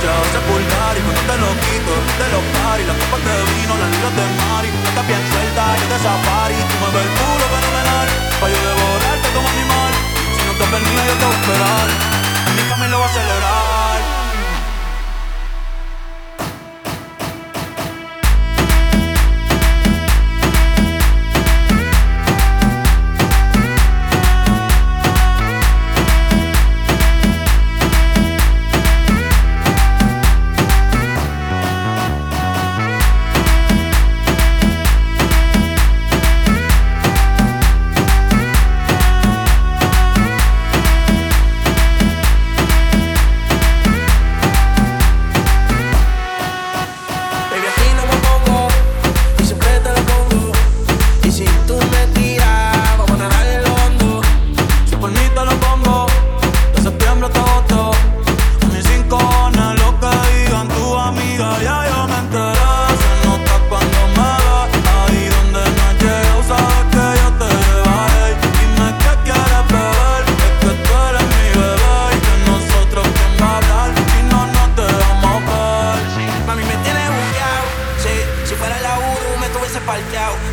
soy colchado, sepultar y cuando te lo quito, de los paris, las copas de vino, las libras de mari, estás bien suelta, yo te safari, tú me ves el culo fenomenal, pa' yo devorarte como animal, si no te permite yo te voy a esperar, en mi camino lo voy a celebrar.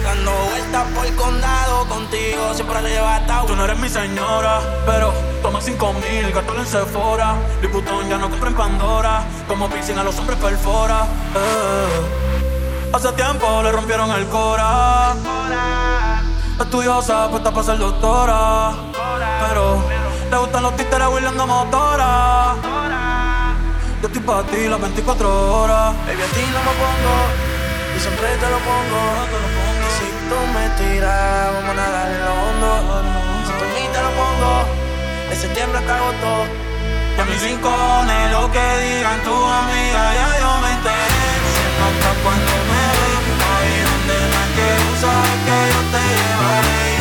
dando vueltas por el condado, contigo siempre arrebatado. Tú no eres mi señora, pero toma cinco mil, gastalo en Sephora. Liputón ya no compra en Pandora, como piscina los hombres perfora. Eh, hace tiempo le rompieron el cora. Estudiosa, puesta para ser doctora. Pero le gustan los títeres huirleando motora. Yo estoy para ti las 24 horas. Baby, a ti no me pongo. Y siempre te lo pongo. Y si tú me tiras, vamos a nadar en lo hondo. Si por mí te lo pongo, de septiembre hasta agosto. Y a mis rincones, lo que digan tu amiga, ya yo me enteré. Se nota cuando me ven, ahí donde más que usar que yo te llevaré.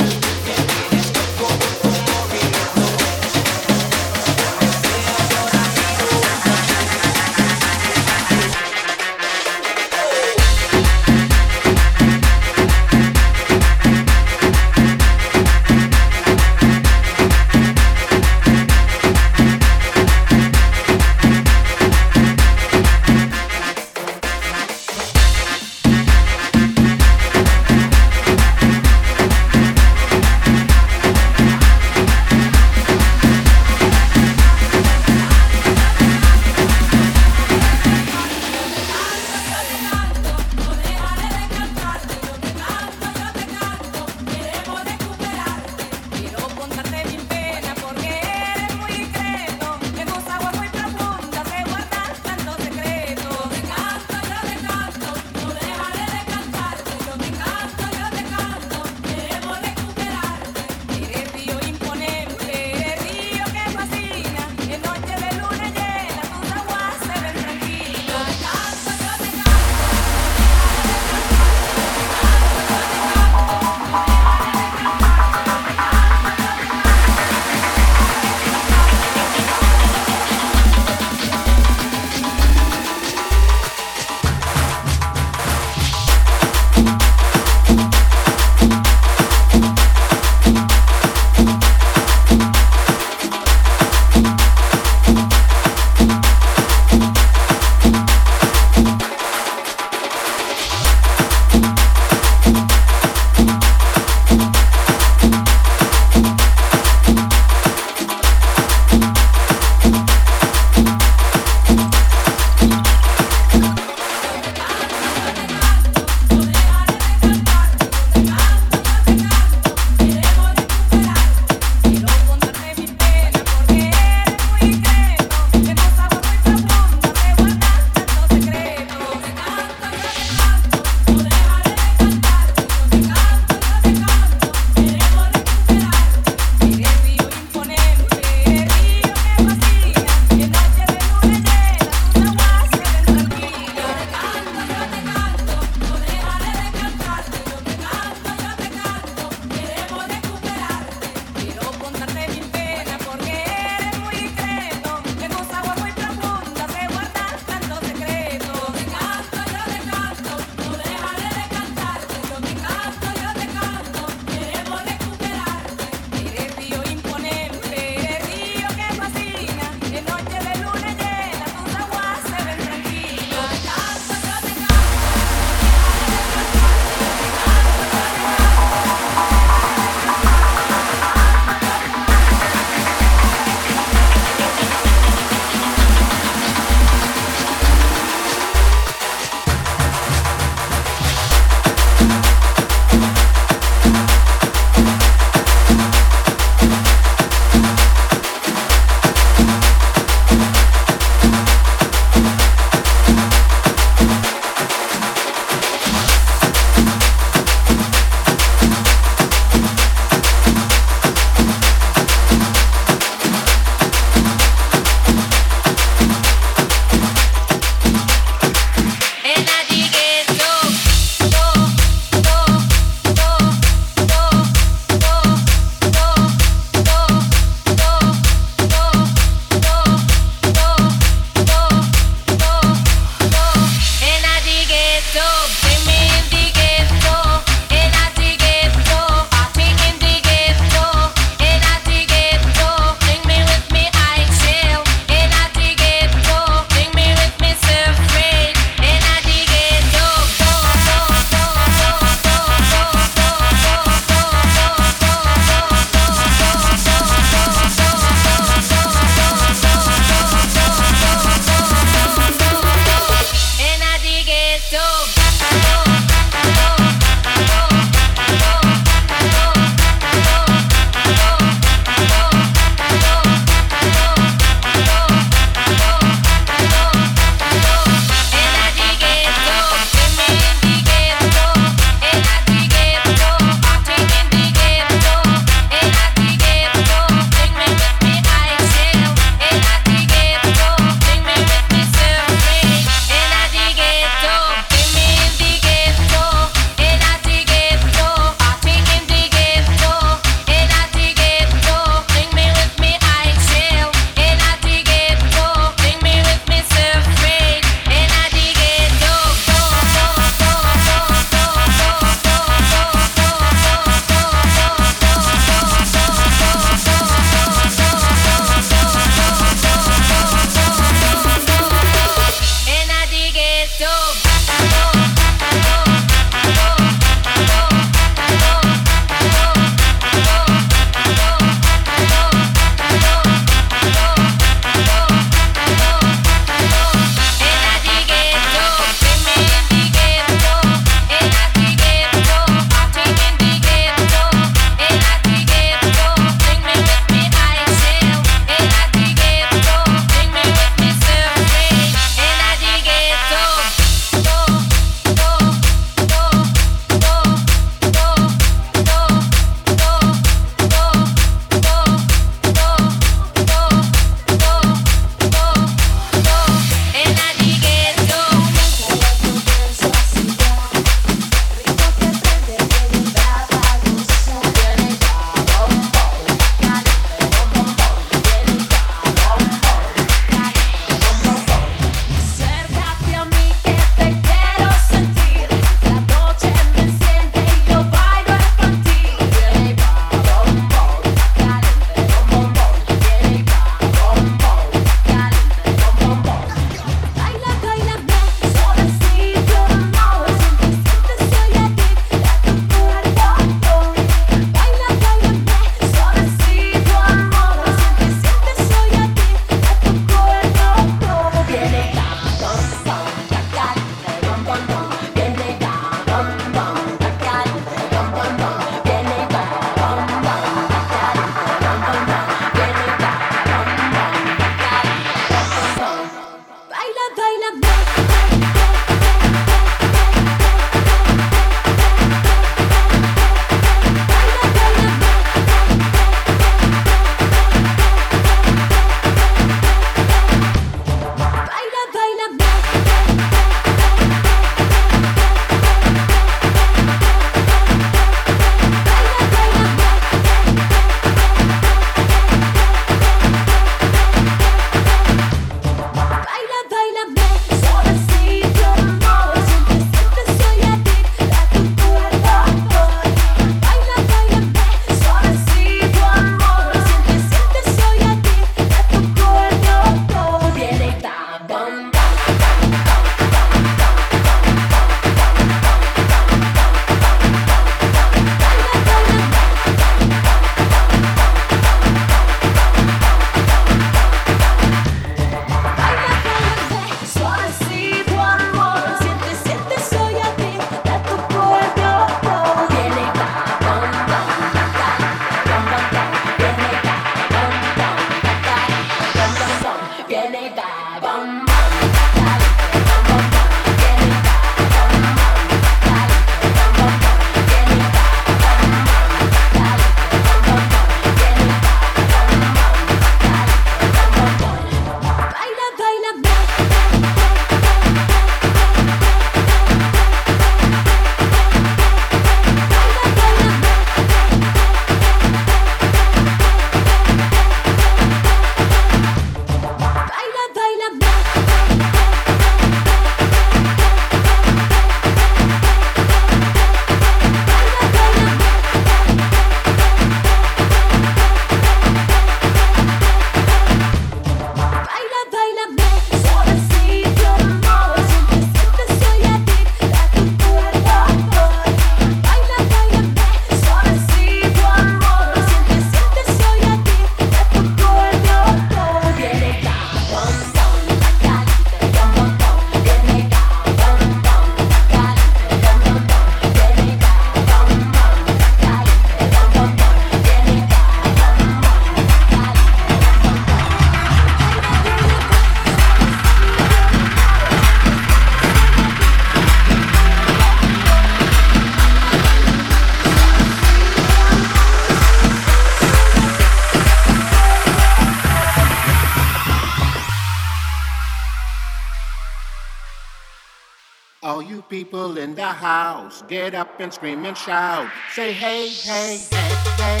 House, get up and scream and shout. Say hey, hey, hey, hey,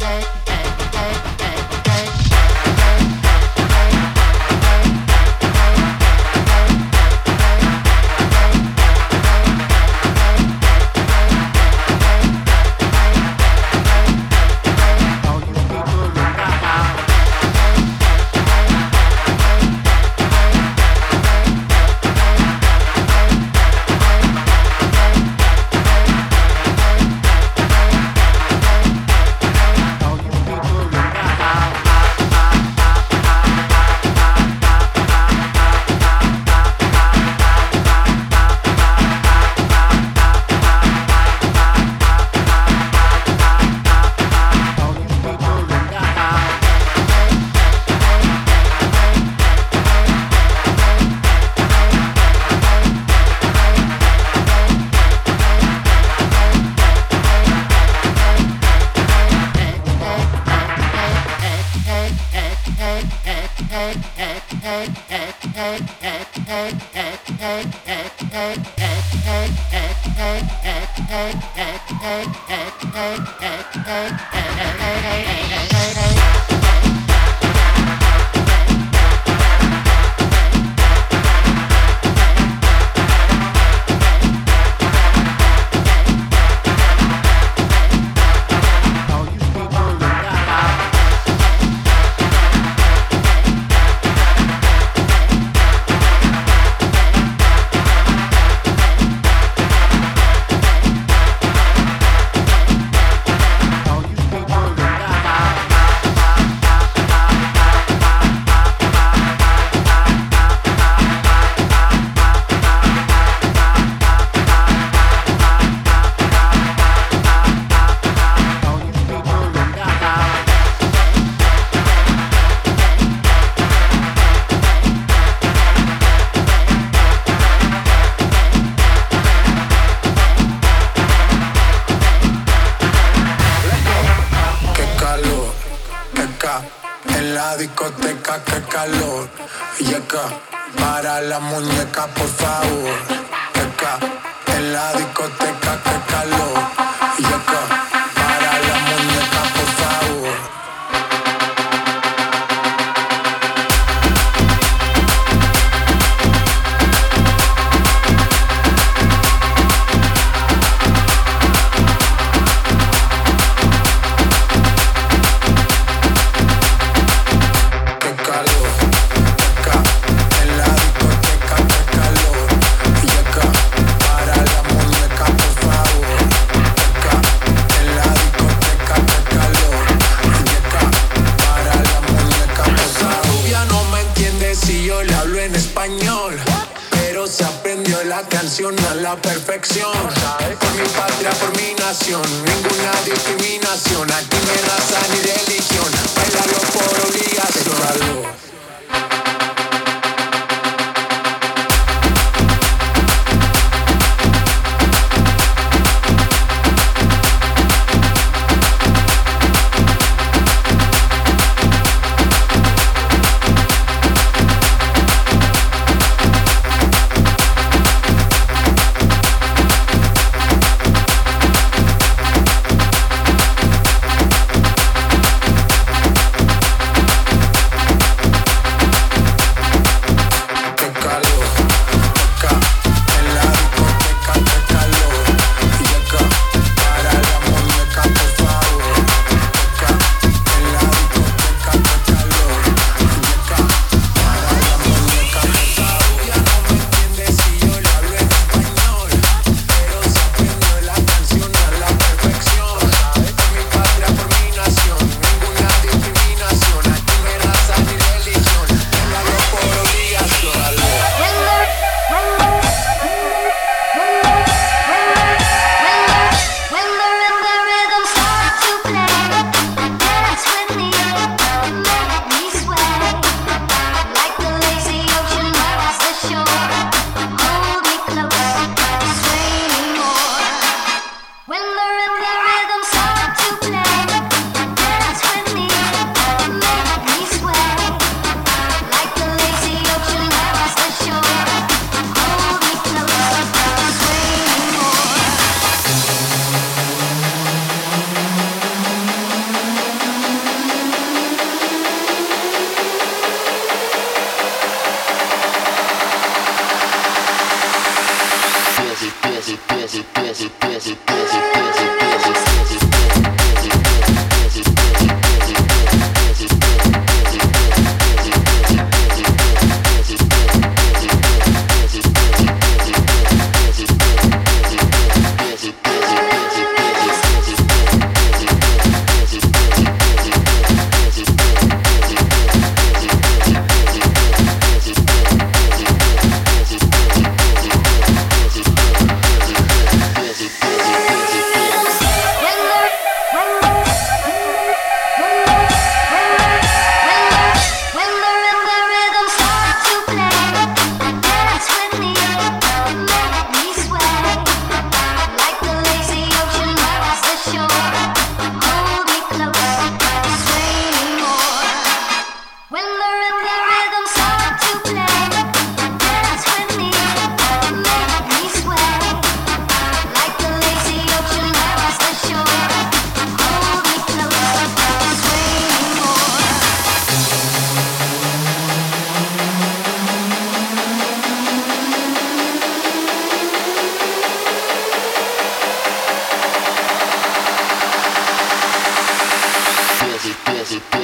hey, hey, hey. para la muñeca, por favor. Teca, en la discoteca, que calor. Por mi patria, por mi nación, ninguna discriminación. Aquí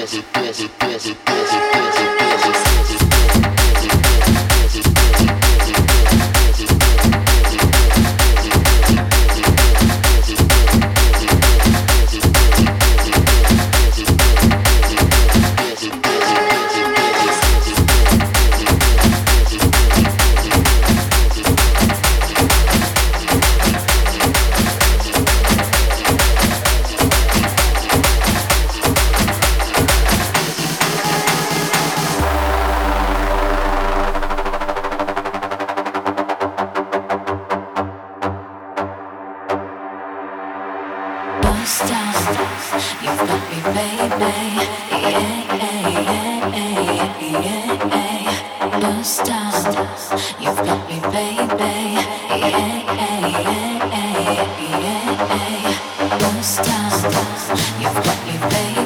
dance it, dance it, dance it, dance it. darling.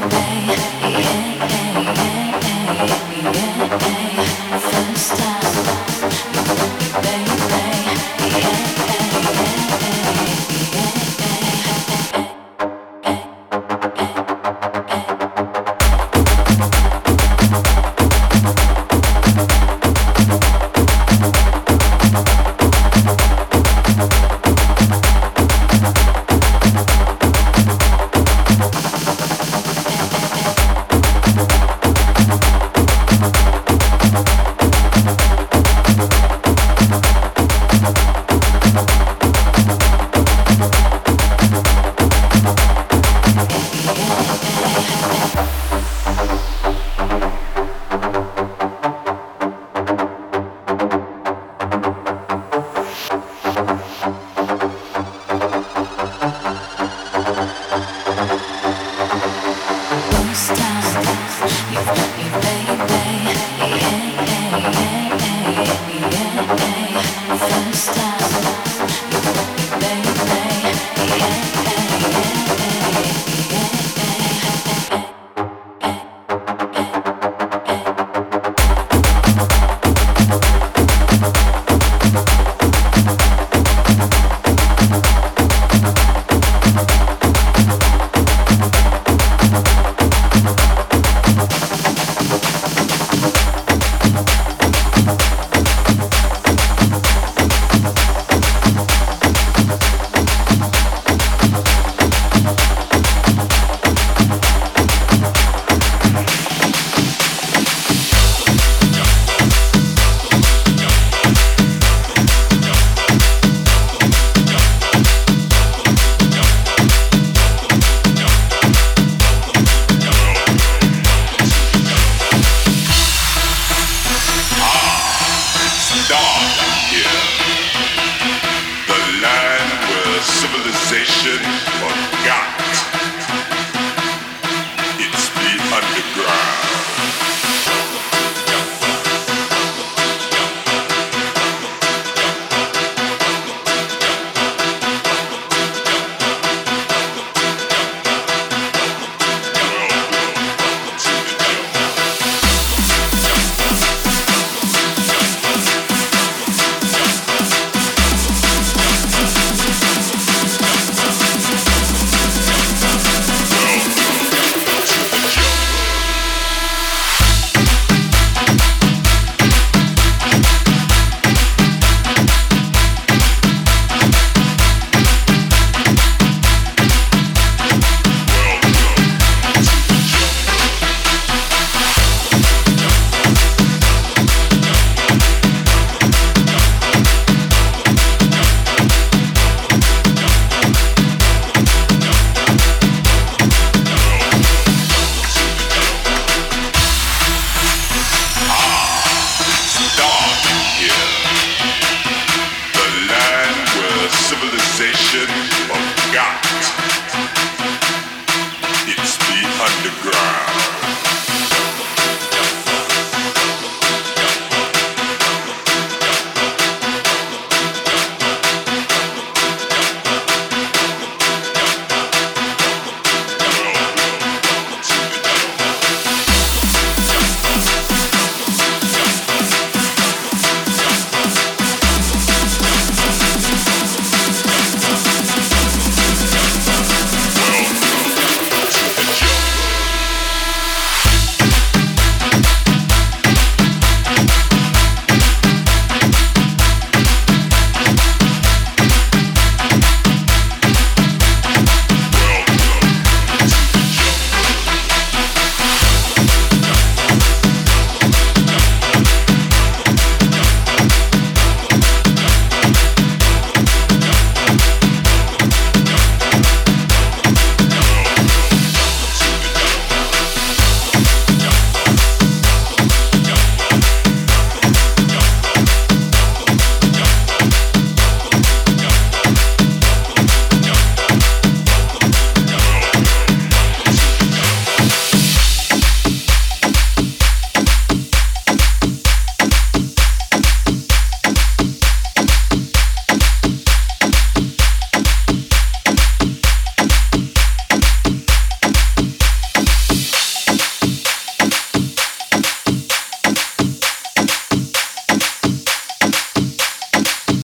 you've, you've, you've made Shitty, forgot.